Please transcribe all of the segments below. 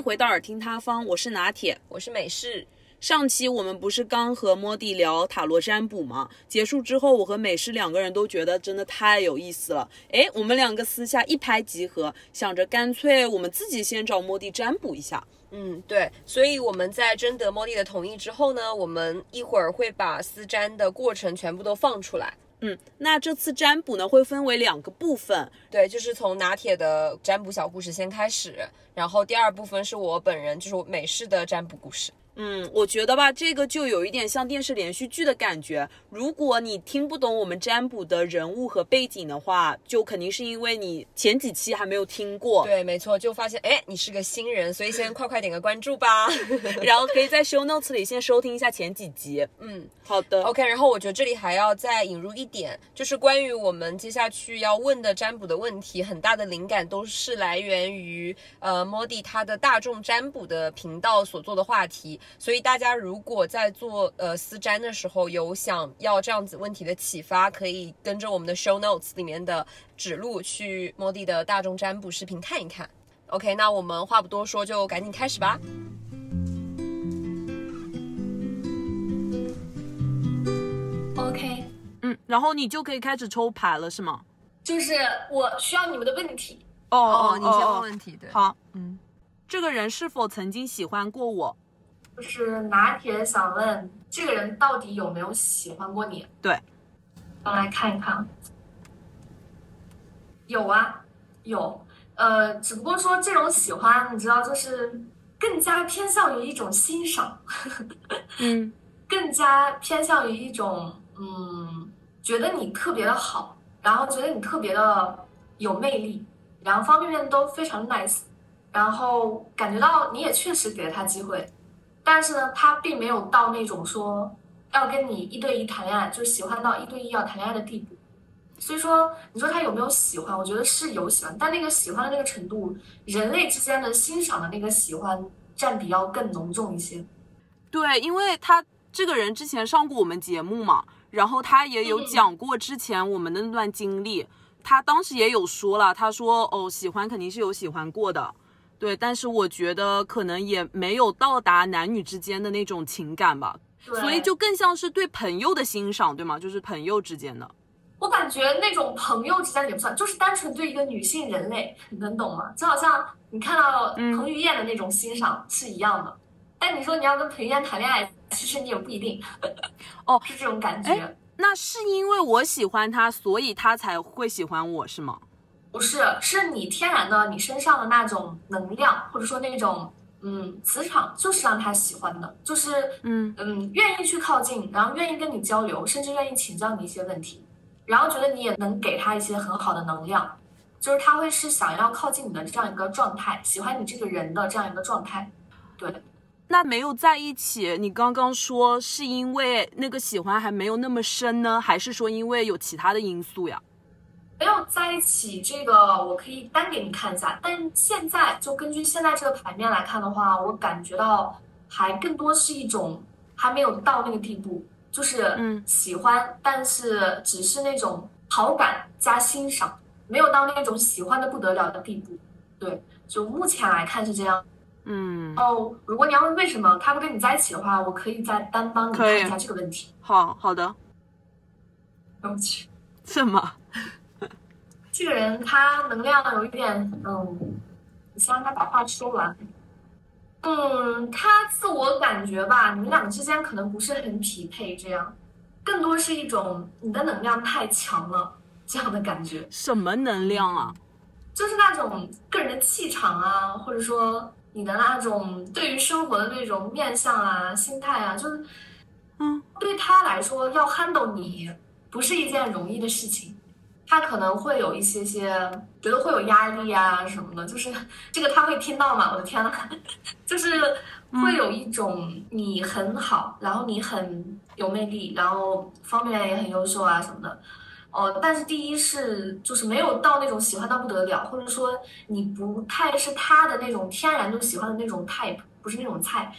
回到耳听他方，我是拿铁。我是美式，上期我们不是刚和莫蒂聊塔罗占卜吗？结束之后，我和美式两个人都觉得真的太有意思了。哎，我们两个私下一拍即合，想着干脆我们自己先找莫蒂占卜一下。嗯，对，所以我们在征得莫蒂的同意之后呢，我们一会儿会把私占的过程全部都放出来。嗯，那这次占卜呢会分为两个部分，对，就是从拿铁的占卜小故事先开始，然后第二部分是我本人，就是我美式的占卜故事。嗯，我觉得吧，这个就有一点像电视连续剧的感觉。如果你听不懂我们占卜的人物和背景的话，就肯定是因为你前几期还没有听过。对，没错，就发现哎，你是个新人，所以先快快点个关注吧。然后可以在 show notes 里先收听一下前几集。嗯好的。，OK，然后我觉得这里还要再引入一点，就是关于我们接下去要问的占卜的问题，很大的灵感都是来源于呃 Modi 他的大众占卜的频道所做的话题。所以大家如果在做呃私占的时候有想要这样子问题的启发，可以跟着我们的 show notes 里面的指路去 Modi 的大众占卜视频看一看。OK，那我们话不多说，就赶紧开始吧。OK，嗯，然后你就可以开始抽牌了，是吗？就是我需要你们的问题。哦哦，你先问问题，对。好，嗯，这个人是否曾经喜欢过我？就是拿铁想问这个人到底有没有喜欢过你？对，我来看一看。有啊，有。呃，只不过说这种喜欢，你知道，就是更加偏向于一种欣赏，嗯 更加偏向于一种嗯，觉得你特别的好，然后觉得你特别的有魅力，然后方方面面都非常 nice，然后感觉到你也确实给了他机会，但是呢，他并没有到那种说要跟你一对一谈恋爱，就喜欢到一对一要谈恋爱的地步。所以说，你说他有没有喜欢？我觉得是有喜欢，但那个喜欢的那个程度，人类之间的欣赏的那个喜欢占比要更浓重一些。对，因为他这个人之前上过我们节目嘛，然后他也有嗯讲过之前我们的那段经历，他当时也有说了，他说哦，喜欢肯定是有喜欢过的，对，但是我觉得可能也没有到达男女之间的那种情感吧，对，所以就更像是对朋友的欣赏，对吗？就是朋友之间的。我感觉那种朋友之间也不算，就是单纯对一个女性人类，你能懂吗？就好像你看到嗯彭于晏的那种欣赏是一样的，但你说你要跟彭于晏谈恋爱，其实你也不一定。哦是这种感觉哎，那是因为我喜欢他，所以他才会喜欢我，是吗？不是，是你天然的你身上的那种能量，或者说那种嗯磁场，就是让他喜欢的，就是嗯嗯愿意去靠近，然后愿意跟你交流，甚至愿意请教你一些问题，然后觉得你也能给他一些很好的能量，就是他会是想要靠近你的这样一个状态，喜欢你这个人的这样一个状态。对，那没有在一起，你刚刚说是因为那个喜欢还没有那么深呢，还是说因为有其他的因素呀？没有在一起，这个我可以单给你看一下，但现在就根据现在这个牌面来看的话，我感觉到还更多是一种还没有到那个地步，就是嗯喜欢，但是只是那种好感加欣赏，没有到那种喜欢的不得了的地步。对，就目前来看是这样。嗯，哦，如果你要问为什么他不跟你在一起的话，我可以再单帮你看一下这个问题。好好的，对不起。什么？这个人他能量有一点，嗯，你先让他把话说完。嗯，他自我感觉吧，你们俩之间可能不是很匹配，这样，更多是一种你的能量太强了这样的感觉，什么能量啊？就是那种个人的气场啊，或者说你的那种对于生活的那种面相啊、心态啊，就是，嗯，对他来说要 handle 你不是一件容易的事情。他可能会有一些些觉得会有压力啊什么的，就是这个他会听到吗？我的天呐，就是会有一种你很好，然后你很有魅力，然后方面也很优秀啊什么的。哦，但是第一是就是没有到那种喜欢到不得了，或者说你不太是他的那种天然就喜欢的那种 type，不是那种菜。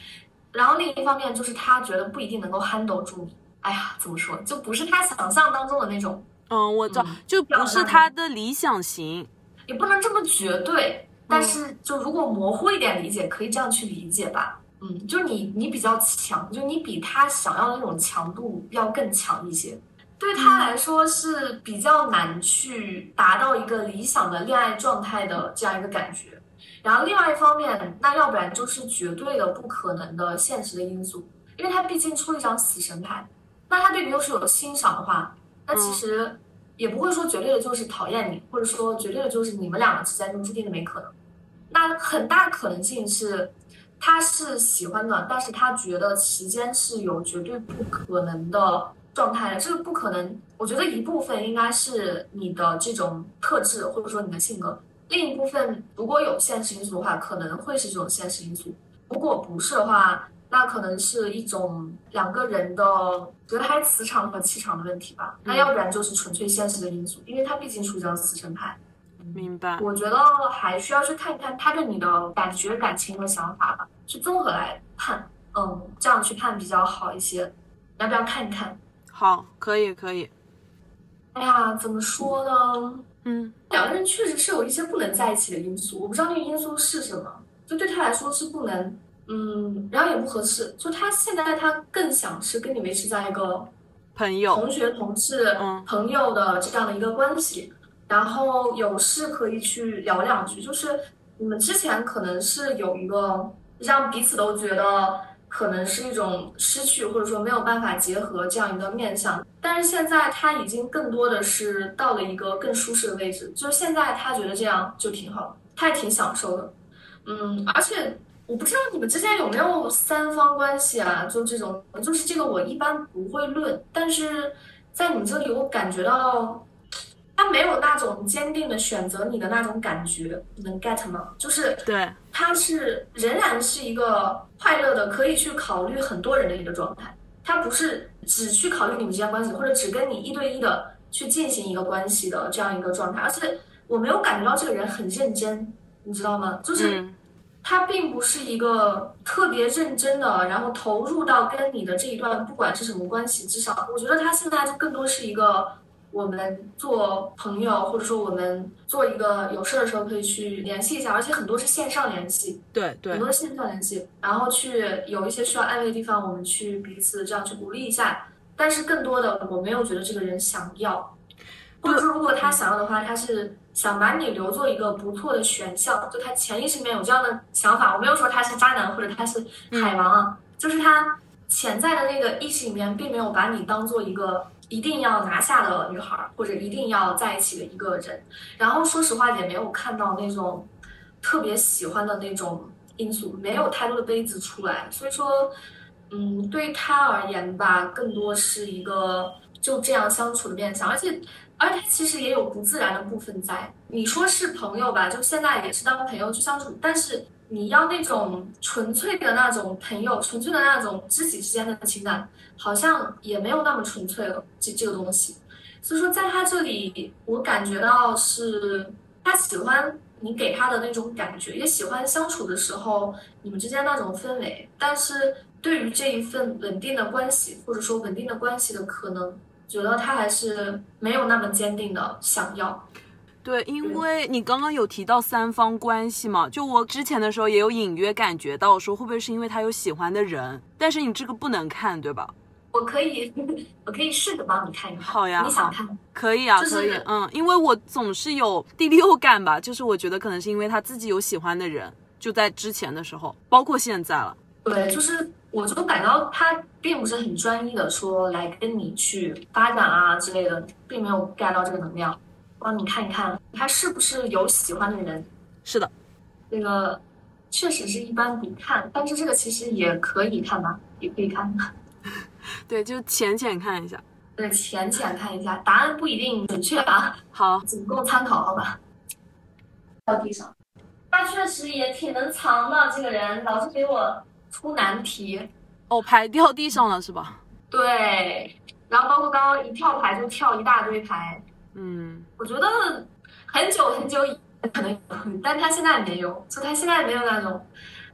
然后另一方面就是他觉得不一定能够 handle 住你。哎呀，怎么说，就不是他想象当中的那种。嗯，我知道，嗯就不是他的理想型。也不能这么绝对，但是就如果模糊一点理解，可以这样去理解吧。嗯，就你你比较强，就你比他想要的那种强度要更强一些。对他来说是比较难去达到一个理想的恋爱状态的这样一个感觉。然后另外一方面，那要不然就是绝对的不可能的现实的因素，因为他毕竟出了一张死神牌。那他对你又是有欣赏的话，那其实也不会说绝对的就是讨厌你，或者说绝对的就是你们两个之间就注定的没可能。那很大可能性是，他是喜欢的，但是他觉得期间是有绝对不可能的状态的。这个不可能，我觉得一部分应该是你的这种特质，或者说你的性格。另一部分，如果有现实因素的话，可能会是这种现实因素；如果不是的话，那可能是一种两个人的觉得还磁场和气场的问题吧。那要不然就是纯粹现实的因素，因为他毕竟出一张死神牌。明白。我觉得还需要去看一看他对你的感觉、感情和想法吧，去综合来判。嗯，这样去判比较好一些。要不要看一看？好，可以，可以。哎呀，怎么说呢？嗯，两个人确实是有一些不能在一起的因素，我不知道那个因素是什么。就对他来说是不能，嗯，然后也不合适。就他现在他更想是跟你维持在一个朋友、同学、同事、朋友的这样的一个关系，然后有事可以去聊两句。就是你们之前可能是有一个让彼此都觉得。可能是一种失去，或者说没有办法结合这样一个面相，但是现在他已经更多的是到了一个更舒适的位置，就是现在他觉得这样就挺好，他也挺享受的，嗯，而且我不知道你们之间有没有三方关系啊，就这种，就是这个我一般不会论，但是在你这里我感觉到。他没有那种坚定的选择你的那种感觉，能 get 吗？就是对，他是仍然是一个快乐的，可以去考虑很多人的一个状态。他不是只去考虑你们之间关系，或者只跟你一对一的去进行一个关系的这样一个状态。而且我没有感觉到这个人很认真，你知道吗？就是他并不是一个特别认真的，然后投入到跟你的这一段不管是什么关系，至少我觉得他现在就更多是一个。我们做朋友，或者说我们做一个有事的时候可以去联系一下，而且很多是线上联系，对对，很多是线上联系，然后去有一些需要安慰的地方，我们去彼此这样去鼓励一下。但是更多的，我没有觉得这个人想要，或者说如果他想要的话，他是想把你留作一个不错的选项，就他潜意识里面有这样的想法。我没有说他是渣男或者他是海王啊，就是他潜在的那个意识里面并没有把你当做一个。一定要拿下的女孩，或者一定要在一起的一个人，然后说实话也没有看到那种特别喜欢的那种因素，没有太多的杯子出来，所以说，嗯，对他而言吧，更多是一个就这样相处的面相，而且，而他其实也有不自然的部分在。你说是朋友吧，就现在也是当朋友去相处，但是。你要那种纯粹的那种朋友，纯粹的那种知己之间的情感，好像也没有那么纯粹了。这这个东西，所以说在他这里，我感觉到是他喜欢你给他的那种感觉，也喜欢相处的时候你们之间那种氛围。但是对于这一份稳定的关系，或者说稳定的关系的可能，觉得他还是没有那么坚定的想要。对，因为你刚刚有提到三方关系嘛，就我之前的时候也有隐约感觉到，说会不会是因为他有喜欢的人？但是你这个不能看，对吧？我可以，我可以试着帮你看一看。好呀，你想看？可以啊，可以。嗯，因为我总是有第六感吧，就是我觉得可能是因为他自己有喜欢的人，就在之前的时候，包括现在了。对，就是我就感到他并不是很专一的说来跟你去发展啊之类的，并没有 get 到这个能量。帮你看一看，他是不是有喜欢的人？是的，这个确实是一般不看，但是这个其实也可以看吧，也可以看。对，就浅浅看一下。对，浅浅看一下，答案不一定准确啊。好，仅供参考，好吧。掉地上，他确实也挺能藏的，这个人老是给我出难题。哦，牌掉地上了是吧？对，然后包括刚刚一跳牌就跳一大堆牌。嗯，我觉得很久很久可能有，但他现在没有，就他现在没有那种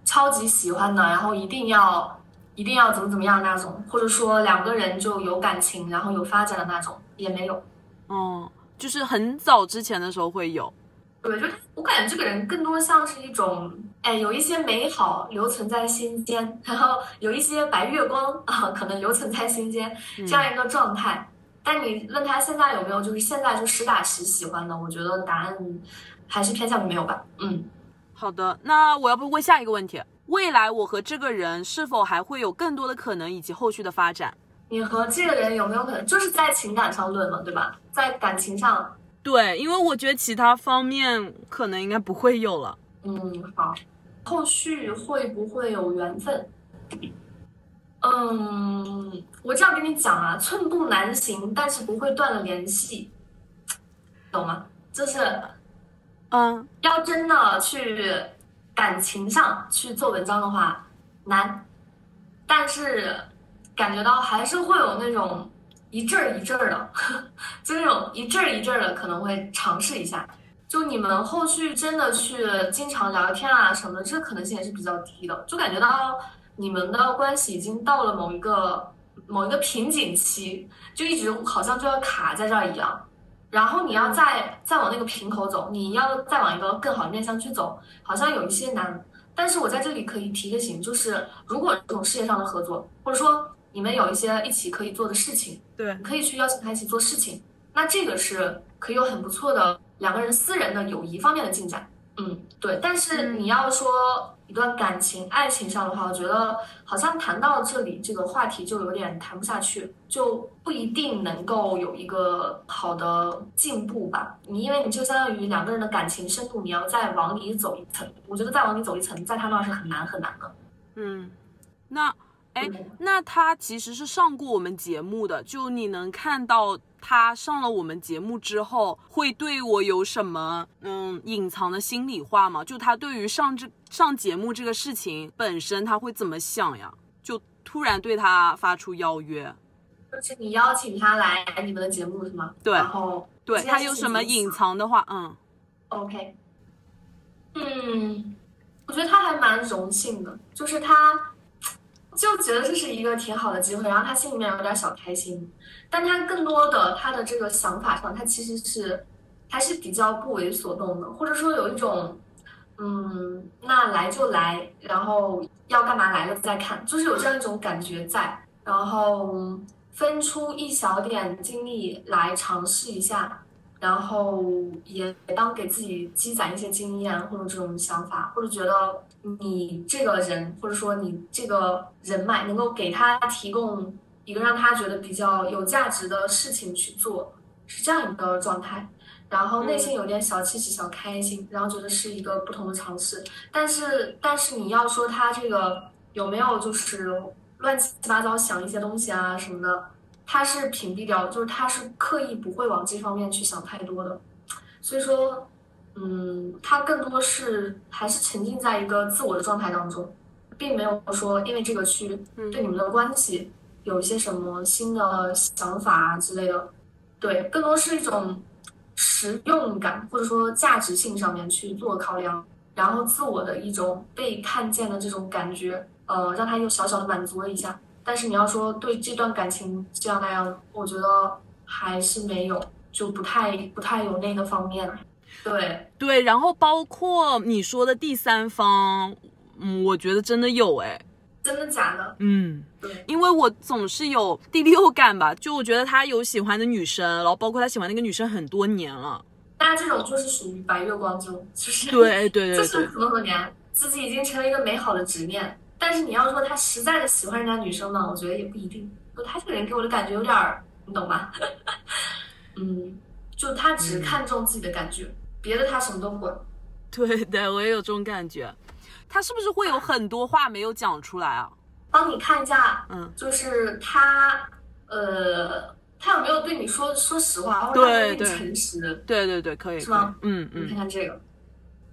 超级喜欢的，然后一定要一定要怎么怎么样那种，或者说两个人就有感情，然后有发展的那种也没有。哦，就是很早之前的时候会有，对，就我感觉这个人更多像是一种，哎，有一些美好留存在心间，然后有一些白月光啊，可能留存在心间这样一个状态。但你问他现在有没有，就是现在就实打实喜欢的，我觉得答案还是偏向于没有吧。嗯，好的，那我要不问下一个问题：未来我和这个人是否还会有更多的可能以及后续的发展？你和这个人有没有可能就是在情感上论了，对吧？在感情上。对，因为我觉得其他方面可能应该不会有了。嗯，好，后续会不会有缘分？嗯，我这样跟你讲啊，寸步难行，但是不会断了联系，懂吗？就是，嗯，要真的去感情上去做文章的话，难，但是感觉到还是会有那种。一阵儿一阵儿的，就那种一阵儿一阵儿的，可能会尝试一下。就你们后续真的去经常聊天啊什么的，这可能性也是比较低的。就感觉到你们的关系已经到了某一个某一个瓶颈期，就一直好像就要卡在这儿一样。然后你要再再往那个瓶口走，你要再往一个更好的面向去走，好像有一些难。但是我在这里可以提个醒，就是如果这种事业上的合作，或者说。你们有一些一起可以做的事情，对，你可以去邀请他一起做事情，那这个是可以有很不错的两个人私人的友谊方面的进展。嗯，对。但是你要说一段感情、爱情上的话，我觉得好像谈到这里这个话题就有点谈不下去，就不一定能够有一个好的进步吧。你因为你就相当于两个人的感情深度，你要再往里走一层，我觉得再往里走一层，在他那是很难很难的。嗯，那。哎，那他其实是上过我们节目的，就你能看到他上了我们节目之后，会对我有什么嗯隐藏的心里话吗？就他对于上这上节目这个事情本身，他会怎么想呀？就突然对他发出邀约，就是你邀请他来你们的节目是吗？对，然后对他有什么隐藏的话？嗯，OK，嗯，我觉得他还蛮荣幸的，就是他。就觉得这是一个挺好的机会，然后他心里面有点小开心，但他更多的他的这个想法上，他其实是还是比较不为所动的，或者说有一种，嗯，那来就来，然后要干嘛来了再看，就是有这样一种感觉在，然后分出一小点精力来尝试一下。然后也当给自己积攒一些经验或者这种想法，或者觉得你这个人或者说你这个人脉能够给他提供一个让他觉得比较有价值的事情去做，是这样一个状态。然后内心有点小气气、小开心，然后觉得是一个不同的尝试。但是，但是你要说他这个有没有就是乱七八糟想一些东西啊什么的？他是屏蔽掉，就是他是刻意不会往这方面去想太多的，所以说，嗯，他更多是还是沉浸在一个自我的状态当中，并没有说因为这个去对你们的关系有一些什么新的想法啊之类的，对，更多是一种实用感或者说价值性上面去做考量，然后自我的一种被看见的这种感觉，呃，让他又小小的满足了一下。但是你要说对这段感情这样那样，我觉得还是没有，就不太不太有那个方面。对对，然后包括你说的第三方，嗯，我觉得真的有哎，真的假的？嗯，对，因为我总是有第六感吧，就我觉得他有喜欢的女生，然后包括他喜欢那个女生很多年了。那这种就是属于白月光这种，就是对对对，就是很多年，自己已经成了一个美好的执念。但是你要说他实在的喜欢人家女生呢，我觉得也不一定。就他这个人给我的感觉有点儿，你懂吗？嗯，就他只看重自己的感觉，别的他什么都不管。对对，我也有这种感觉。他是不是会有很多话没有讲出来啊？帮你看一下，嗯，就是他，呃，他有没有对你说说实话，或者对你诚实？对对对，可以，是吗？嗯嗯，你看看这个，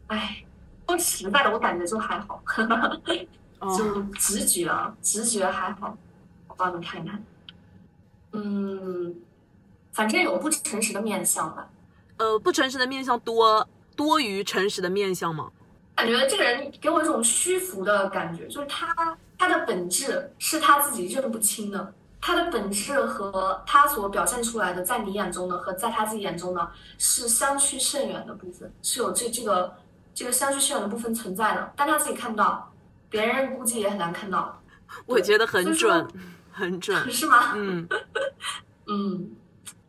哎，说实在的，我感觉就还好。就直觉啊，直觉还好，我帮你看一看。嗯，反正有不诚实的面相吧。呃，不诚实的面相多多于诚实的面相吗？感觉这个人给我一种虚浮的感觉，就是他他的本质是他自己认不清的，他的本质和他所表现出来的，在你眼中的和在他自己眼中的是相去甚远的部分，是有这这个这个相去甚远的部分存在的，但他自己看不到，别人估计也很难看到。我觉得很准，很准。是吗？嗯，嗯，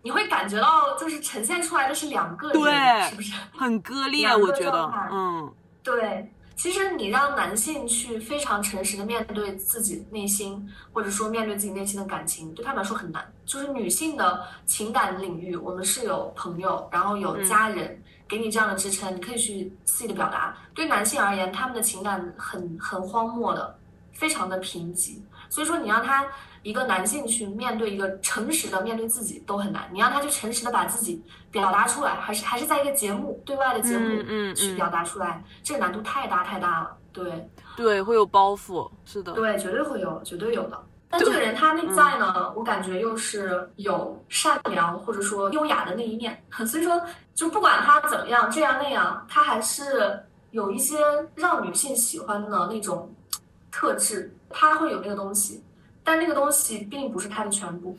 你会感觉到就是呈现出来的是两个人，对是不是？很割裂，我觉得。嗯，对，其实你让男性去非常诚实的面对自己内心，或者说面对自己内心的感情，对他们来说很难。就是女性的情感领域，我们是有朋友，然后有家人。给你这样的支撑，你可以去肆意的表达。对男性而言，他们的情感很很荒漠的，非常的贫瘠。所以说，你让他一个男性去面对一个诚实的面对自己都很难。你让他去诚实的把自己表达出来，还是还是在一个节目对外的节目嗯去表达出来，这个难度太大太大了。对对，会有包袱，是的。对，绝对会有，绝对有的。但这个人他内在呢，我感觉又是有善良或者说优雅的那一面，所以说就不管他怎么样这样那样，他还是有一些让女性喜欢的那种特质，他会有那个东西，但那个东西并不是他的全部。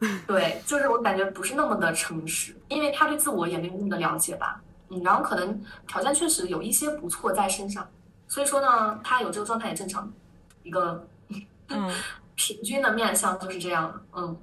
对，就是我感觉不是那么的诚实，因为他对自我也没有那么的了解吧。嗯，然后可能条件确实有一些不错在身上，所以说呢，他有这个状态也正常。一个嗯，平均的面相就是这样的，嗯，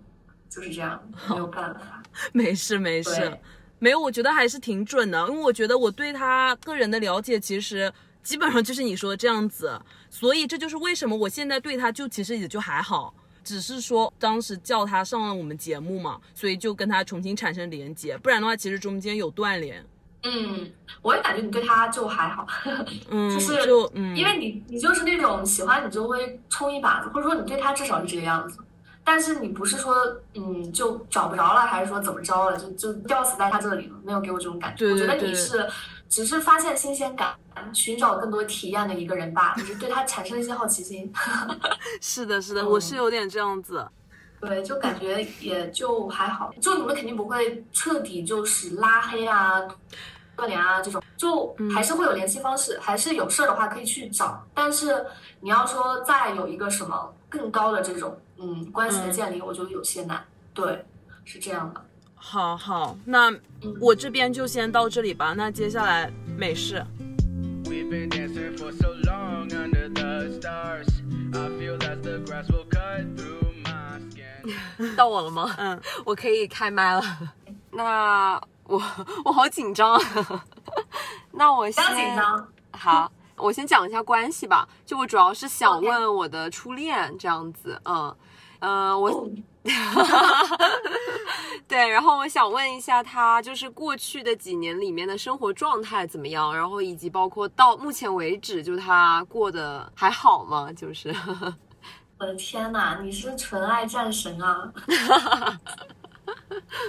就是这样，没有办法。没事没事，没有，我觉得还是挺准的，因为我觉得我对他个人的了解其实基本上就是你说的这样子，所以这就是为什么我现在对他就其实也就还好。只是说当时叫他上了我们节目嘛，所以就跟他重新产生连接，不然的话其实中间有断联。嗯，我也感觉你对他就还好，嗯，就是就嗯，因为你你就是那种喜欢你就会冲一把子，或者说你对他至少是这个样子。但是你不是说嗯就找不着了，还是说怎么着了，就就吊死在他这里了，没有给我这种感觉。对对我觉得对你是只是发现新鲜感，寻找更多体验的一个人吧，就是对他产生一些好奇心。是的，是的，嗯我是有点这样子。对，就感觉也就还好，就你们肯定不会彻底就是拉黑啊、断联啊这种，就还是会有联系方式，还是有事儿的话可以去找。但是你要说再有一个什么更高的这种嗯关系的建立，我觉得有些难。对，是这样的。好好，那嗯我这边就先到这里吧。那接下来美式，We've been dancing for so long under the stars. I feel that the grass will cut through my skin. 到我了吗？嗯，我可以开麦了。那我我好紧张啊。那我不先要紧张，好，我先讲一下关系吧。就我主要是想问我的初恋这样子，嗯，呃，我哦 对，然后我想问一下他，就是过去的几年里面的生活状态怎么样，然后以及包括到目前为止，就他过得还好吗？就是，我的天呐，你是纯爱战神啊！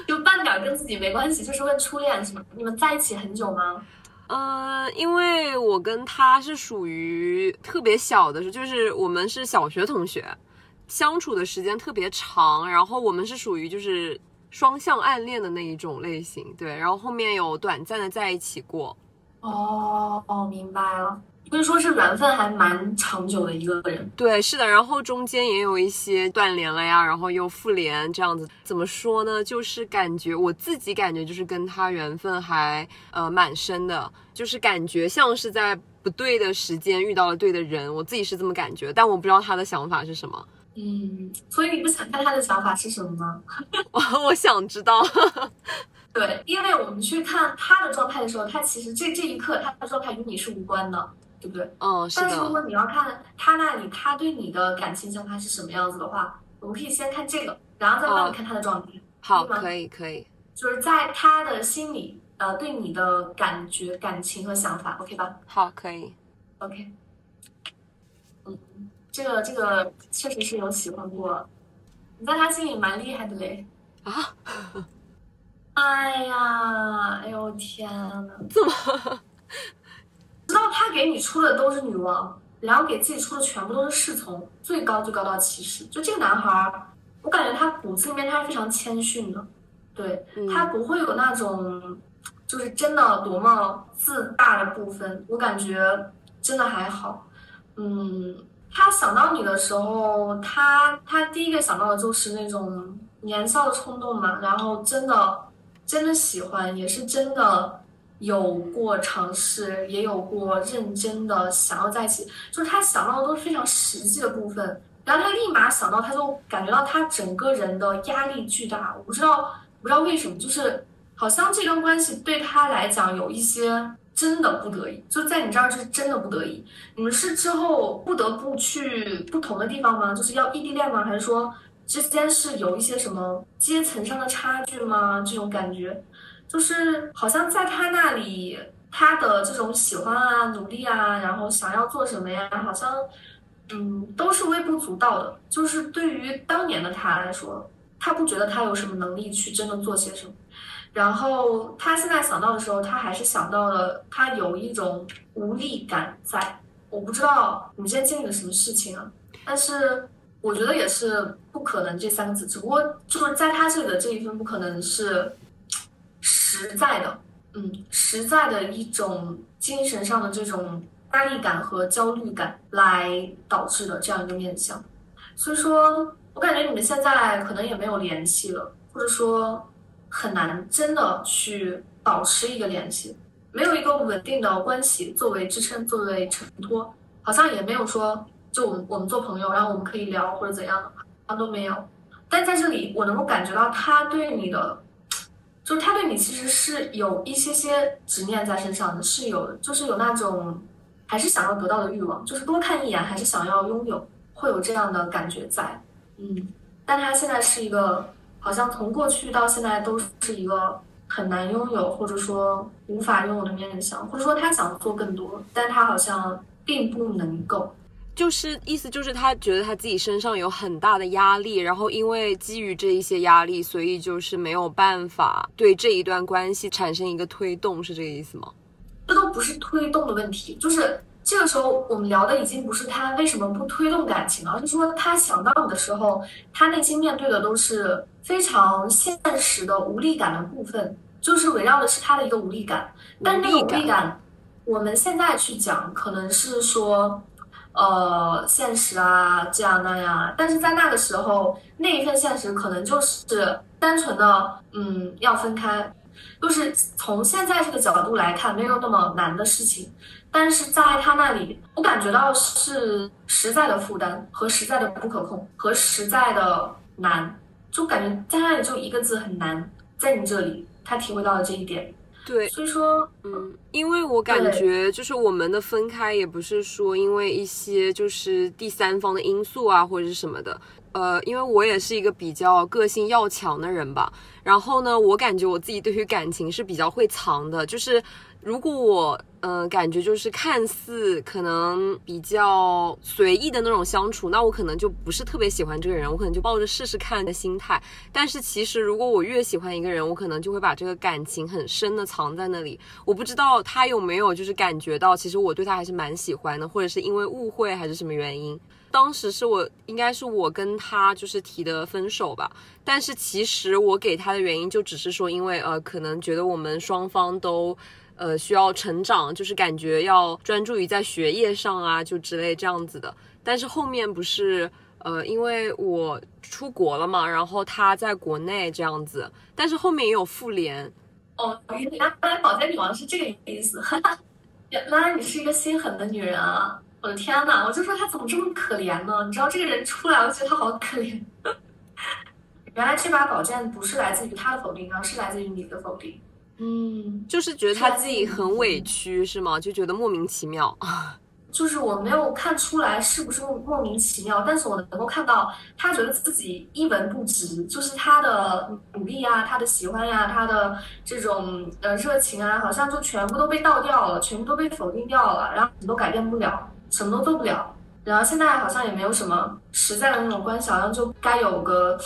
就半点跟自己没关系，就是问初恋是吗？你们在一起很久吗？嗯，因为我跟他是属于特别小的时候，就是我们是小学同学，相处的时间特别长，然后我们是属于就是双向暗恋的那一种类型，对，然后后面有短暂的在一起过，哦哦，明白了。可以说是缘分还蛮长久的一个人。对，是的，然后中间也有一些断联了呀，然后又复联这样子。怎么说呢？就是感觉我自己感觉就是跟他缘分还呃蛮深的，就是感觉像是在不对的时间遇到了对的人，我自己是这么感觉，但我不知道他的想法是什么。嗯，所以你不想看他的想法是什么吗？我我想知道。对，因为我们去看他的状态的时候，他其实这这一刻他的状态与你是无关的，对不对？哦，但是如果你要看他那里他对你的感情想法是什么样子的话，我们可以先看这个，然后再帮哦你看他的状态。好，吗可以可以。就是在他的心里，呃，对你的感觉、感情和想法，OK 吧好，可以。？OK。嗯，这个这个确实是有喜欢过，你在他心里蛮厉害的嘞。啊？哎呀，哎呦天呐，怎么？直到他给你出的都是女王，然后给自己出的全部都是侍从，最高最高到骑士。就这个男孩儿，我感觉他骨子里面他是非常谦逊的，对、嗯他不会有那种就是真的多么自大的部分，我感觉真的还好。嗯，他想到你的时候，他他第一个想到的就是那种年少的冲动嘛，然后真的真的喜欢，也是真的有过尝试，也有过认真的想要在一起，就是他想到的都是非常实际的部分，然后他立马想到，他就感觉到他整个人的压力巨大，我不知道不知道为什么，就是好像这段关系对他来讲有一些。真的不得已，就在你这儿是真的不得已。你们是之后不得不去不同的地方吗？就是要异地恋吗？还是说之间是有一些什么阶层上的差距吗？这种感觉，就是好像在他那里，他的这种喜欢啊、努力啊，然后想要做什么呀，好像嗯都是微不足道的。就是对于当年的他来说，他不觉得他有什么能力去真的做些什么。然后他现在想到的时候，他还是想到了他有一种无力感在。我不知道你们之前经历了什么事情啊，但是我觉得也是不可能这三个字，只不过就是在他这里的这一份不可能是实在的，嗯，实在的一种精神上的这种压力感和焦虑感来导致的这样一个面相。所以说我感觉你们现在可能也没有联系了，或者说。很难真的去保持一个联系，没有一个稳定的关系作为支撑，作为承托，好像也没有说就我们我们做朋友，然后我们可以聊或者怎样的，好像都没有。但在这里，我能够感觉到他对你的，就是他对你其实是有一些些执念在身上的，是有，就是有那种还是想要得到的欲望，就是多看一眼还是想要拥有，会有这样的感觉在。嗯，但他现在是一个。好像从过去到现在都是一个很难拥有，或者说无法拥有的面相，或者说他想做更多，但他好像并不能够。就是意思就是他觉得他自己身上有很大的压力，然后因为基于这一些压力，所以就是没有办法对这一段关系产生一个推动，是这个意思吗？这都不是推动的问题，就是。这个时候，我们聊的已经不是他为什么不推动感情，而是说他想到你的时候，他内心面对的都是非常现实的无力感的部分，就是围绕的是他的一个无力感。但那个无力感，我们现在去讲，可能是说，呃，现实啊，这样那样。但是在那个时候，那一份现实可能就是单纯的，嗯，要分开，就是从现在这个角度来看，没有那么难的事情。但是在他那里，我感觉到是实在的负担和实在的不可控和实在的难，就感觉在那里就一个字很难。在你这里，他体会到了这一点。对，所以说，嗯，因为我感觉就是我们的分开也不是说因为一些就是第三方的因素啊或者是什么的，呃，因为我也是一个比较个性要强的人吧。然后呢，我感觉我自己对于感情是比较会藏的，就是。如果我嗯感觉就是看似可能比较随意的那种相处，那我可能就不是特别喜欢这个人，我可能就抱着试试看的心态。但是其实如果我越喜欢一个人，我可能就会把这个感情很深的藏在那里。我不知道他有没有就是感觉到，其实我对他还是蛮喜欢的，或者是因为误会还是什么原因。当时是我应该是我跟他就是提的分手吧，但是其实我给他的原因就只是说，因为呃可能觉得我们双方都。呃，需要成长，就是感觉要专注于在学业上啊，就之类这样子的。但是后面不是，呃，因为我出国了嘛，然后他在国内这样子，但是后面也有复联。哦，原来宝剑女王是这个意思，原来你是一个心狠的女人啊！我的天呐，我就说他怎么这么可怜呢？你知道这个人出来，我觉得他好可怜。原来这把宝剑不是来自于他的否定，而是来自于你的否定。嗯，就是觉得他自己很委屈，是吗？就觉得莫名其妙。就是我没有看出来是不是莫名其妙，但是我能够看到他觉得自己一文不值，就是他的努力啊，他的喜欢呀，他的这种呃热情啊，好像就全部都被倒掉了，全部都被否定掉了，然后什么都改变不了，什么都做不了。然后现在好像也没有什么实在的那种关系，好像就该有个。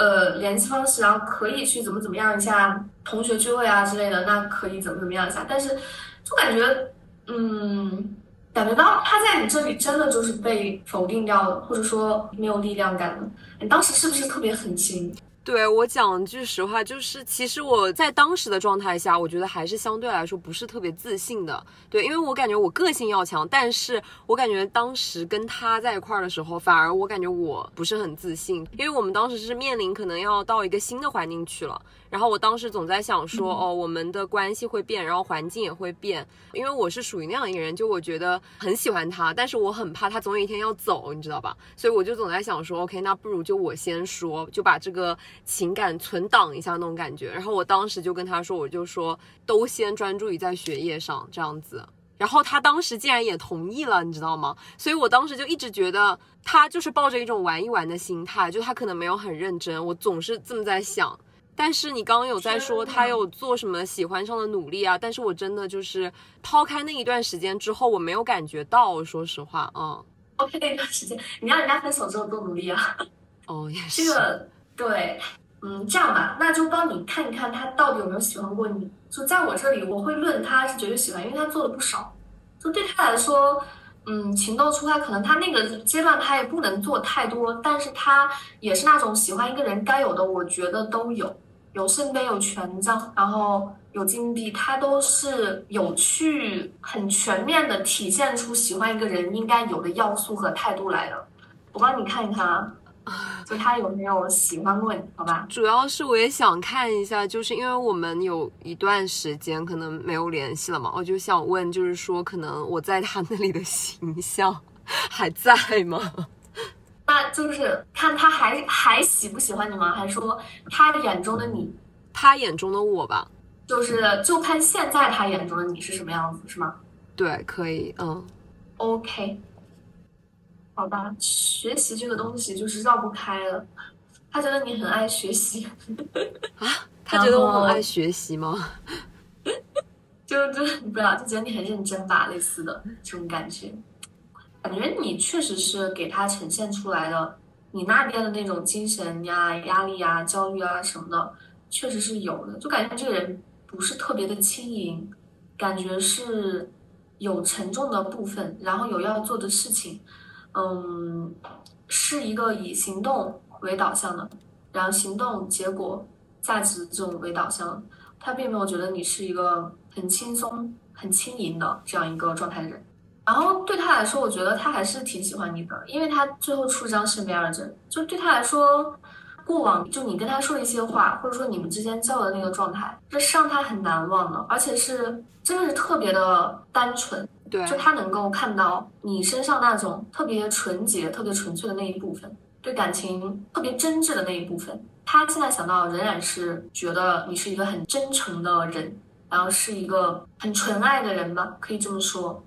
呃，联系方式，然后可以去怎么怎么样一下同学聚会啊之类的，那可以怎么怎么样一下。但是，就感觉，嗯，感觉到他在你这里真的就是被否定掉了，或者说没有力量感了。你当时是不是特别狠心？对我讲句实话，就是其实我在当时的状态下，我觉得还是相对来说不是特别自信的。对，因为我感觉我个性要强，但是我感觉当时跟他在一块儿的时候，反而我感觉我不是很自信，因为我们当时是面临可能要到一个新的环境去了。然后我当时总在想说，哦，我们的关系会变，然后环境也会变，因为我是属于那样一个人，就我觉得很喜欢他，但是我很怕他总有一天要走，你知道吧？所以我就总在想说，OK，那不如就我先说，就把这个情感存档一下那种感觉。然后我当时就跟他说，我就说都先专注于在学业上这样子。然后他当时竟然也同意了，你知道吗？所以我当时就一直觉得他就是抱着一种玩一玩的心态，就他可能没有很认真。我总是这么在想。但是你刚刚有在说他有做什么喜欢上的努力啊？但是我真的就是抛开那一段时间之后，我没有感觉到，说实话，嗯。OK，那段时间你让人家分手之后多努力啊？哦，也是。这个对，嗯，这样吧，那就帮你看一看他到底有没有喜欢过你。就在我这里，我会论他是绝对喜欢，因为他做的不少。就对他来说，嗯，情窦初开，可能他那个阶段他也不能做太多，但是他也是那种喜欢一个人该有的，我觉得都有。有圣杯有权杖，然后有金币，它都是有去很全面的体现出喜欢一个人应该有的要素和态度来的。我帮你看一看啊，就他有没有喜欢过你？好吧。主要是我也想看一下，就是因为我们有一段时间可能没有联系了嘛，我就想问，就是说可能我在他那里的形象还在吗？那就是看他还还喜不喜欢你吗？还是说他眼中的你，他眼中的我吧？就是就看现在他眼中的你是什么样子，是吗？对，可以，嗯，OK，好吧。学习这个东西就是绕不开了。他觉得你很爱学习啊？他觉得我很爱学习吗？就就不知道，就觉得你很认真吧，类似的这种感觉。感觉你确实是给他呈现出来的，你那边的那种精神呀、压力呀、焦虑啊什么的，确实是有的。就感觉这个人不是特别的轻盈，感觉是有沉重的部分，然后有要做的事情，嗯，是一个以行动为导向的，然后行动结果价值这种为导向，他并没有觉得你是一个很轻松、很轻盈的这样一个状态的人。然后对他来说，我觉得他还是挺喜欢你的，因为他最后出张圣杯二证，就对他来说，过往就你跟他说的一些话，或者说你们之间交的那个状态，这是让他很难忘的，而且是真的是特别的单纯，对，就他能够看到你身上那种特别纯洁、特别纯粹的那一部分，对感情特别真挚的那一部分，他现在想到仍然是觉得你是一个很真诚的人，然后是一个很纯爱的人吧，可以这么说。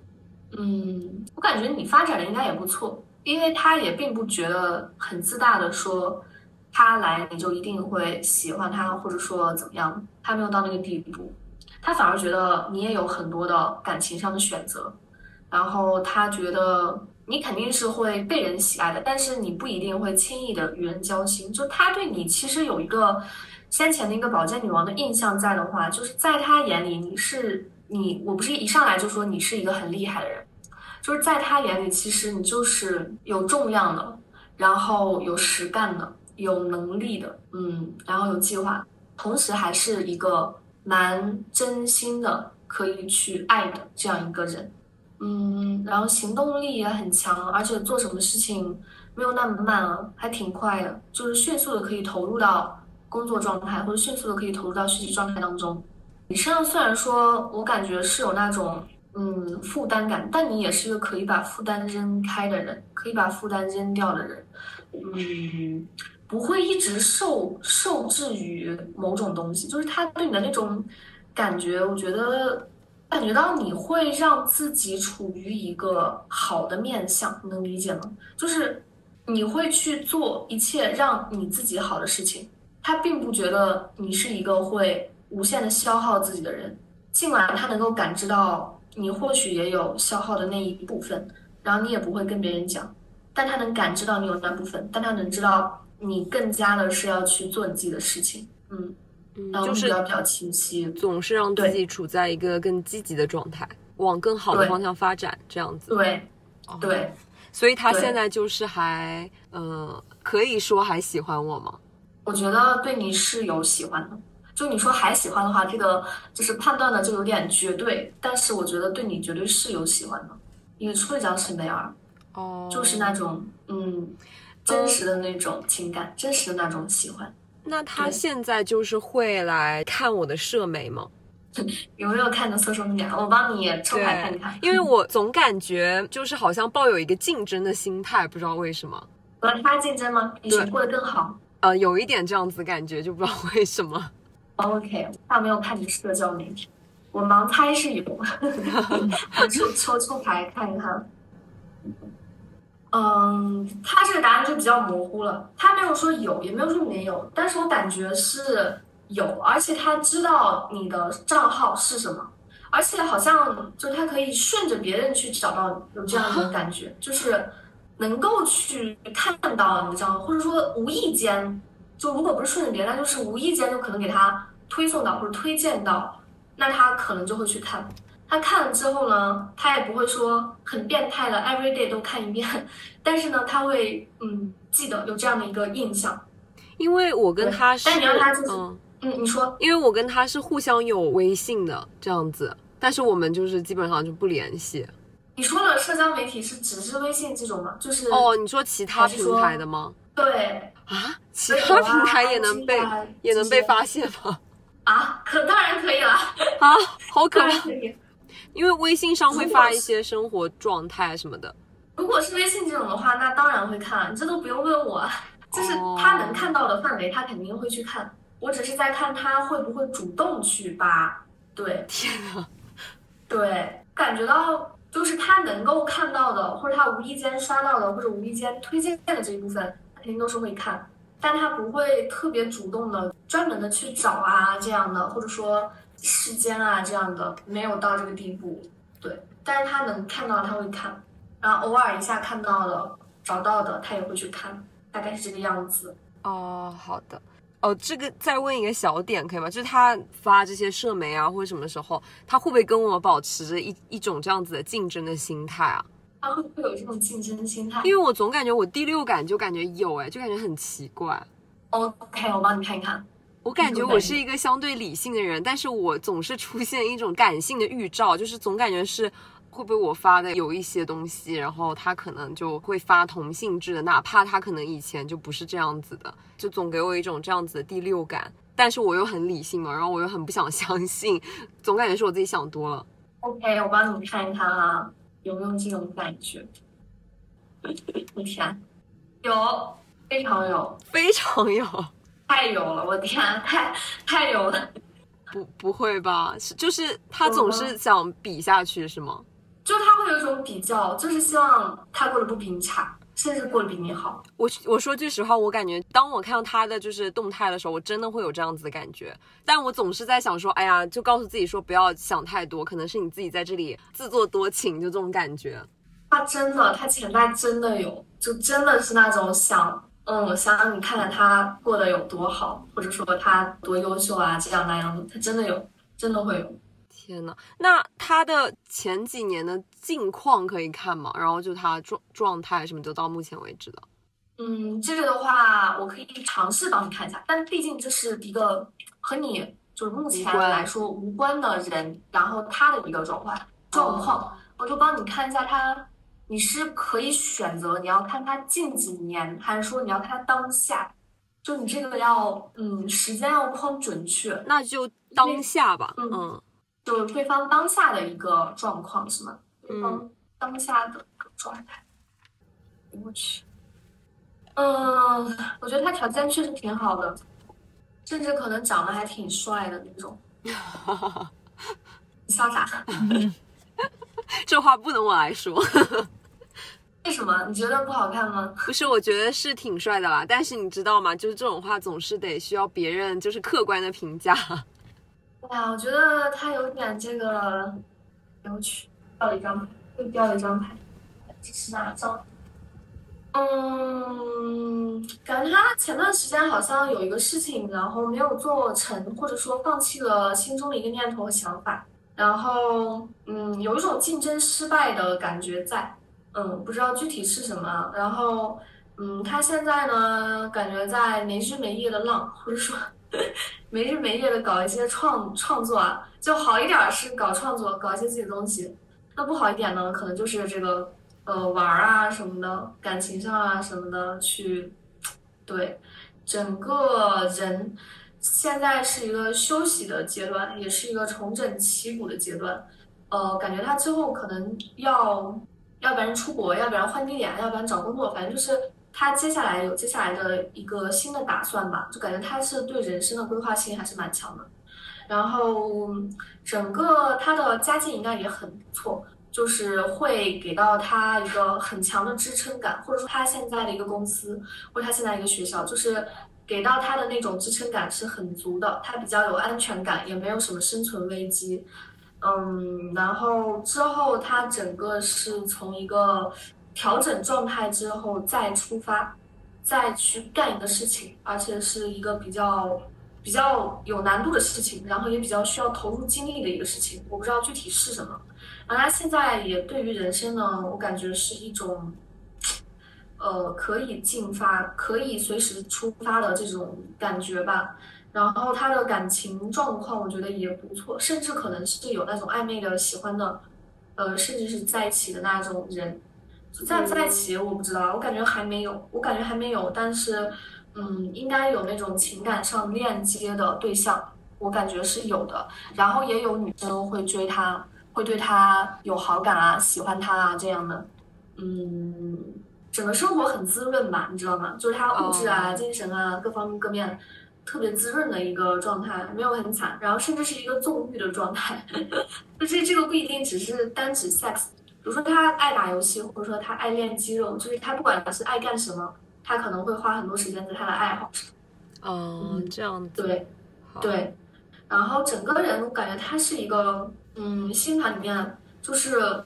嗯，我感觉你发展的应该也不错，因为他也并不觉得很自大的说，他来你就一定会喜欢他，或者说怎么样，他没有到那个地步，他反而觉得你也有很多的感情上的选择，然后他觉得你肯定是会被人喜爱的，但是你不一定会轻易的与人交心，就他对你其实有一个先前的一个宝剑女王的印象在的话，就是在他眼里你是。你我不是一上来就说你是一个很厉害的人，就是在他眼里，其实你就是有重量的，然后有实干的，有能力的，嗯，然后有计划，同时还是一个蛮真心的，可以去爱的这样一个人，嗯，然后行动力也很强，而且做什么事情没有那么慢啊，还挺快的，就是迅速的可以投入到工作状态，或者迅速的可以投入到学习状态当中。你身上虽然说我感觉是有那种嗯负担感，但你也是一个可以把负担扔开的人，可以把负担扔掉的人，嗯，不会一直受受制于某种东西。就是他对你的那种感觉，我觉得感觉到你会让自己处于一个好的面相，能理解吗？就是你会去做一切让你自己好的事情。他并不觉得你是一个会。无限的消耗自己的人，尽管他能够感知到你或许也有消耗的那一部分，然后你也不会跟别人讲，但他能感知到你有那部分，但他能知道你更加的是要去做你自己的事情，嗯，然后就是比较清晰，总是让自己处在一个更积极的状态，往更好的方向发展，这样子，对，对，所以他现在就是还，呃，可以说还喜欢我吗？我觉得对你是有喜欢的。就你说还喜欢的话，这个就是判断的就有点绝对，但是我觉得对你绝对是有喜欢的，因为出了张是梅尔，哦，就是那种嗯真实的那种情感，真实的那种喜欢。那他现在就是会来看我的社媒吗？有没有看的搜索面？我帮你抽牌看一看。因为我总感觉就是好像抱有一个竞争的心态，不知道为什么。和他竞争吗？比谁过得更好呃，有一点这样子感觉，就不知道为什么。？OK，他没有看你社交媒体，我盲猜是有。我 就抽抽牌看一看。嗯，他这个答案就比较模糊了，他没有说有，也没有说没有，但是我感觉是有，而且他知道你的账号是什么，而且好像就他可以顺着别人去找到有这样的 感觉，就是能够去看到你的账号，或者说无意间，就如果不是顺着别人，那就是无意间就可能给他推送到或者推荐到，那他可能就会去看。他看了之后呢，他也不会说很变态的 every day 都看一遍，但是呢，他会嗯记得有这样的一个印象。因为我跟对他是，但你让他就是嗯，嗯，你说因为我跟他是互相有微信的这样子，但是我们就是基本上就不联系。你说的社交媒体是只是微信这种吗？就是哦，你说其他平台的吗？对啊，其他平台也能被、也能被发现吗？啊，可当然可以了，啊，好可怕！当然可以。因为微信上会发一些生活状态什么的。如果是微信这种的话，那当然会看，你这都不用问我，就是哦他能看到的范围，他肯定会去看。我只是在看他会不会主动去扒。对 天呐，对，感觉到就是他能够看到的，或者他无意间刷到的，或者无意间推荐的这一部分，肯定都是会看，但他不会特别主动的、专门的去找啊这样的，或者说时间啊这样的，没有到这个地步。对，但是他能看到，他会看，然后偶尔一下看到了、找到的，他也会去看，大概是这个样子。哦，好的。哦，这个再问一个小点可以吗？就是他发这些社媒啊，或者什么时候，他会不会跟我保持着一一种这样子的竞争的心态啊？他会不会有这种竞争心态因为我总感觉我第六感就感觉有哎，就感觉很奇怪。？OK，我帮你看一看。我感觉我是一个相对理性的人，但是我总是出现一种感性的预兆，就是总感觉是会不会我发的有一些东西，然后他可能就会发同性质的，哪怕他可能以前就不是这样子的，就总给我一种这样子的第六感。但是我又很理性嘛，然后我又很不想相信，总感觉是我自己想多了。OK，我帮你看一看啊，有没有这种感觉？我天，有，非常有，非常有，太有了！我天，太太有了！不不会吧？是就是他总是想比下去是吗？就他会有一种比较，就是希望他过得不比你差，甚至过得比你好。我我说句实话，我感觉当我看到他的就是动态的时候，我真的会有这样子的感觉。但我总是在想说，哎呀，就告诉自己说不要想太多，可能是你自己在这里自作多情，就这种感觉。他真的，他前代真的有，就真的是那种想，嗯，想让你看看他过得有多好，或者说他多优秀啊，这样那样的，他真的有，真的会有。天呐，那他的前几年的近况可以看吗？然后就他状状态什么，就到目前为止的。嗯，这个的话，我可以尝试帮你看一下，但毕竟这是一个和你就是目前来说无关的人，然后他的一个状况状况，我就帮你看一下他，你是可以选择你要看他近几年，还是说你要看他当下？就你这个要，嗯，时间要框准确，那就当下吧，嗯嗯就是对方当下的一个状况是吗？对方当下的一个状态。我去，嗯，我觉得他条件确实挺好的，甚至可能长得还挺帅的那种。你笑啥？这话不能我来说，为什么？你觉得不好看吗？不是，我觉得是挺帅的啦。但是你知道吗？就是这种话总是得需要别人就是客观的评价。对啊，我觉得他有点这个，我去，掉了一张牌，又掉了一张牌，这是哪张？嗯，感觉他前段时间好像有一个事情，然后没有做成，或者说放弃了心中的一个念头和想法，然后嗯，有一种竞争失败的感觉在，嗯，不知道具体是什么，然后嗯，他现在呢，感觉在没日没夜的浪，或者说 没日没夜的搞一些创创作啊，就好一点是搞创作，搞一些自己的东西。那不好一点呢，可能就是这个呃玩啊什么的，感情上啊什么的去，对，整个人现在是一个休息的阶段，也是一个重整旗鼓的阶段。呃，感觉他之后可能要，要不然出国，要不然换地点，要不然找工作，反正就是他接下来有接下来的一个新的打算吧，就感觉他是对人生的规划性还是蛮强的。然后整个他的家境应该也很不错，就是会给到他一个很强的支撑感，或者说他现在的一个公司或者他现在一个学校，就是给到他的那种支撑感是很足的，他比较有安全感，也没有什么生存危机。嗯，然后之后他整个是从一个调整状态之后再出发，再去干一个事情，而且是一个比较比较有难度的事情，然后也比较需要投入精力的一个事情。我不知道具体是什么。然后他现在也对于人生呢，我感觉是一种，呃，可以进发、可以随时出发的这种感觉吧。然后他的感情状况，我觉得也不错，甚至可能是有那种暧昧的、喜欢的，呃，甚至是在一起的那种人。在不在一起我不知道，我感觉还没有，我感觉还没有，但是，嗯，应该有那种情感上链接的对象，我感觉是有的。然后也有女生会追他，会对他有好感啊，喜欢他啊这样的。嗯，整个生活很滋润吧，你知道吗？就是他物质啊、精神啊各方面各面。特别滋润的一个状态，没有很惨，然后甚至是一个纵欲的状态。就是这个不一定只是单指 sex，比如说他爱打游戏，或者说他爱练肌肉，就是他不管是爱干什么，他可能会花很多时间在他的爱好上。哦，这样子。对，对。然后整个人我感觉他是一个，嗯，星盘里面就是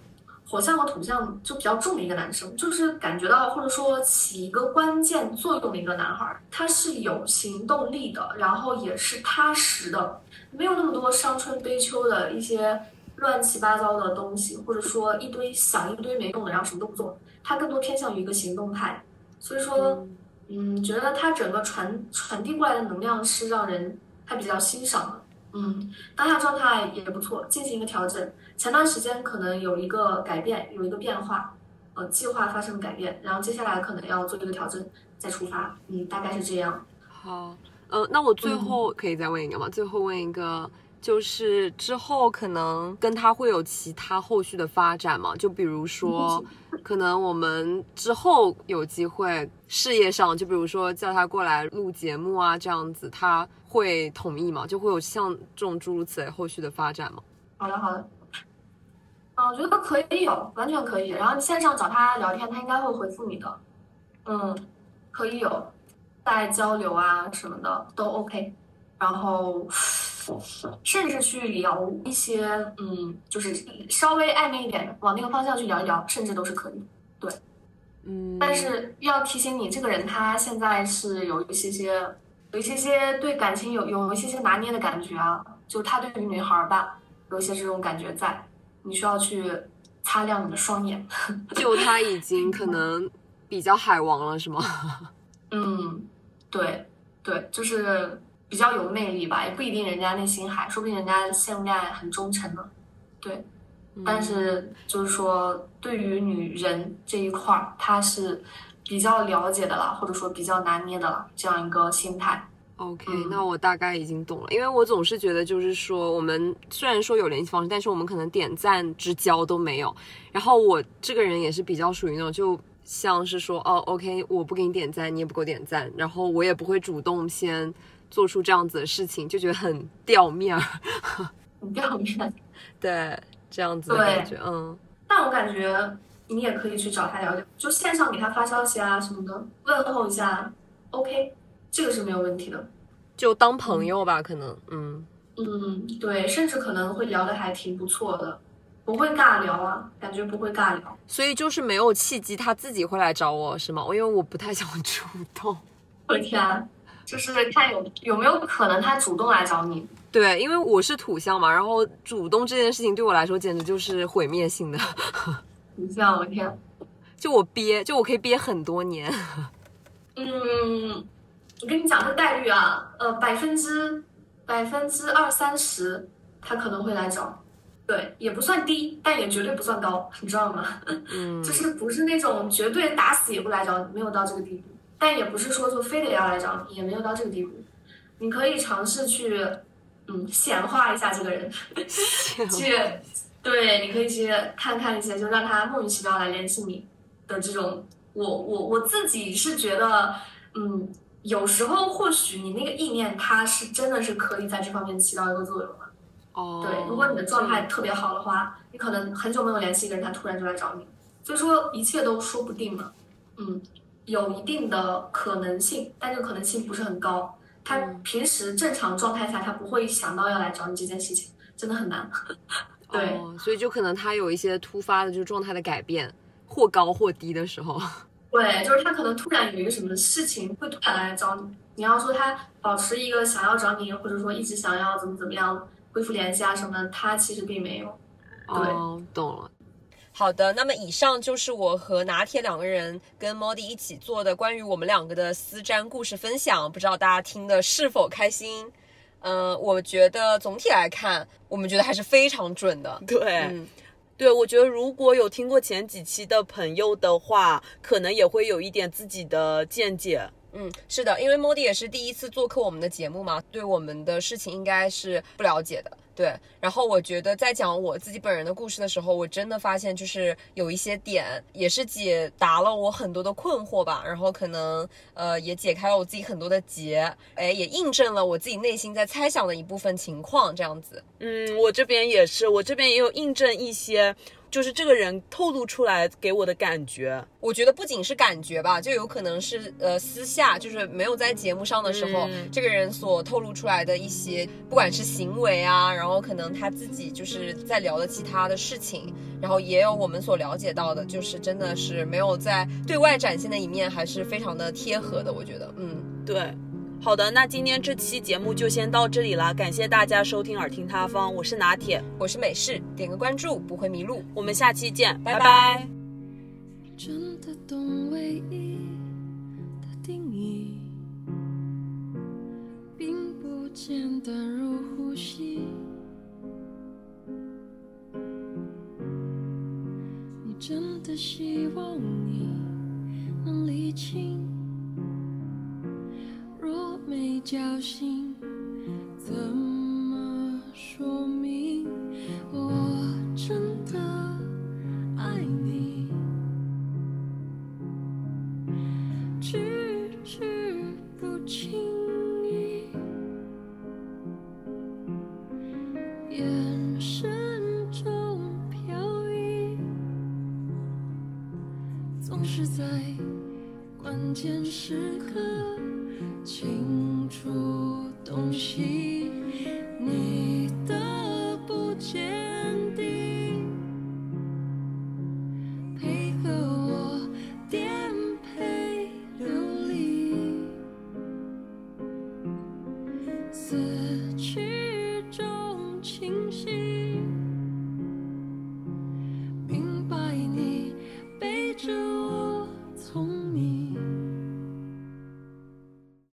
火象和土象就比较重的一个男生，就是感觉到或者说起一个关键作用的一个男孩儿，他是有行动力的，然后也是踏实的，没有那么多伤春悲秋的一些乱七八糟的东西，或者说一堆想一堆没用的，然后什么都不做，他更多偏向于一个行动派，所以说，嗯，觉得他整个传传递过来的能量是让人还比较欣赏的。嗯，当下状态也不错，进行一个调整。前段时间可能有一个改变，有一个变化，呃，计划发生了改变，然后接下来可能要做一个调整，再出发。嗯，大概是这样。好，呃，那我最后可以再问一个吗？最后问一个，就是之后可能跟他会有其他后续的发展嘛？就比如说，可能我们之后有机会事业上，就比如说叫他过来录节目啊，这样子，他会同意吗？就会有像这种诸如此类后续的发展吗？好的，好的。嗯，我觉得可以有，完全可以。然后你线上找他聊天，他应该会回复你的。嗯，可以有，在交流啊什么的都 OK。然后，甚至去聊一些，嗯，就是稍微暧昧一点，往那个方向去聊一聊，甚至都是可以的。对，嗯，但是要提醒你，这个人他现在是有一些些，有一些些对感情有有一些些拿捏的感觉啊，就他对于女孩儿吧，有一些这种感觉在，你需要去擦亮你的双眼。就他已经可能比较海王了，是吗？嗯，对对，就是比较有魅力吧，也不一定人家内心海，说不定人家陷入恋爱很忠诚呢。对，但是就是说，对于女人这一块儿，他是比较了解的了，或者说比较拿捏的了，这样一个心态。OK，、嗯那我大概已经懂了，因为我总是觉得，就是说，我们虽然说有联系方式，但是我们可能点赞之交都没有。然后我这个人也是比较属于那种，就像是说，哦，OK，我不给你点赞，你也不给我点赞，然后我也不会主动先做出这样子的事情，就觉得很掉面儿。你不要面，对，这样子的感觉，嗯，但我感觉你也可以去找他聊聊，就线上给他发消息啊什么的，问候一下，OK，这个是没有问题的。就当朋友吧，可能，嗯。嗯，对，甚至可能会聊得还挺不错的，不会尬聊啊，感觉不会尬聊。所以就是没有契机，他自己会来找我，是吗？因为我不太想主动。我的天啊，就是看有有没有可能他主动来找你。对，因为我是土象嘛，然后主动这件事情对我来说简直就是毁灭性的。你像我天，就我憋，就我可以憋很多年。嗯，我跟你讲这个概率啊，呃，百分之百分之二三十，他可能会来找。对，也不算低，但也绝对不算高，你知道吗？嗯就是不是那种绝对打死也不来找你，没有到这个地步。但也不是说就非得要来找你，也没有到这个地步。你可以尝试去，嗯，显化一下这个人，去，对，你可以去看看一些，就让他莫名其妙来联系你的这种。我我我自己是觉得，嗯，有时候或许你那个意念，它是真的是可以在这方面起到一个作用的。哦，对，如果你的状态特别好的话，你可能很久没有联系一个人，他突然就来找你，所以说一切都说不定嘛。嗯，有一定的可能性，但这个可能性不是很高。他平时正常状态下，他不会想到要来找你这件事情，真的很难。对，哦，所以就可能他有一些突发的，就是状态的改变，或高或低的时候。对，就是他可能突然有一个什么事情会突然来找你。你要说他保持一个想要找你，或者说一直想要怎么怎么样恢复联系啊什么的，他其实并没有。对哦，懂了。好的，那么以上就是我和拿铁两个人跟 Modi 一起做的关于我们两个的私占故事分享，不知道大家听的是否开心？嗯、我觉得总体来看，我们觉得还是非常准的。对，嗯，对，我觉得如果有听过前几期的朋友的话，可能也会有一点自己的见解。嗯，是的，因为 Modi 也是第一次做客我们的节目嘛，对我们的事情应该是不了解的。对，然后我觉得在讲我自己本人的故事的时候，我真的发现就是有一些点也是解答了我很多的困惑吧，然后可能呃也解开了我自己很多的结，哎，也印证了我自己内心在猜想的一部分情况，这样子。嗯，我这边也是，我这边也有印证一些，就是这个人透露出来给我的感觉。我觉得不仅是感觉吧，就有可能是呃私下，就是没有在节目上的时候，嗯。这个人所透露出来的一些，不管是行为啊，然后可能他自己就是在聊的其他的事情，然后也有我们所了解到的，就是真的是没有在对外展现的一面，还是非常的贴合的，我觉得，嗯，对，好的，那今天这期节目就先到这里啦，感谢大家收听耳听他方，我是拿铁，我是美式，点个关注不会迷路。我们下期见，拜拜拜拜真的懂唯一的定义，并不简单如呼吸。你真的希望你能理清，若没交心，怎么说明我真的爱你？句句不轻易，眼神中飘逸，总是在关键时刻清楚洞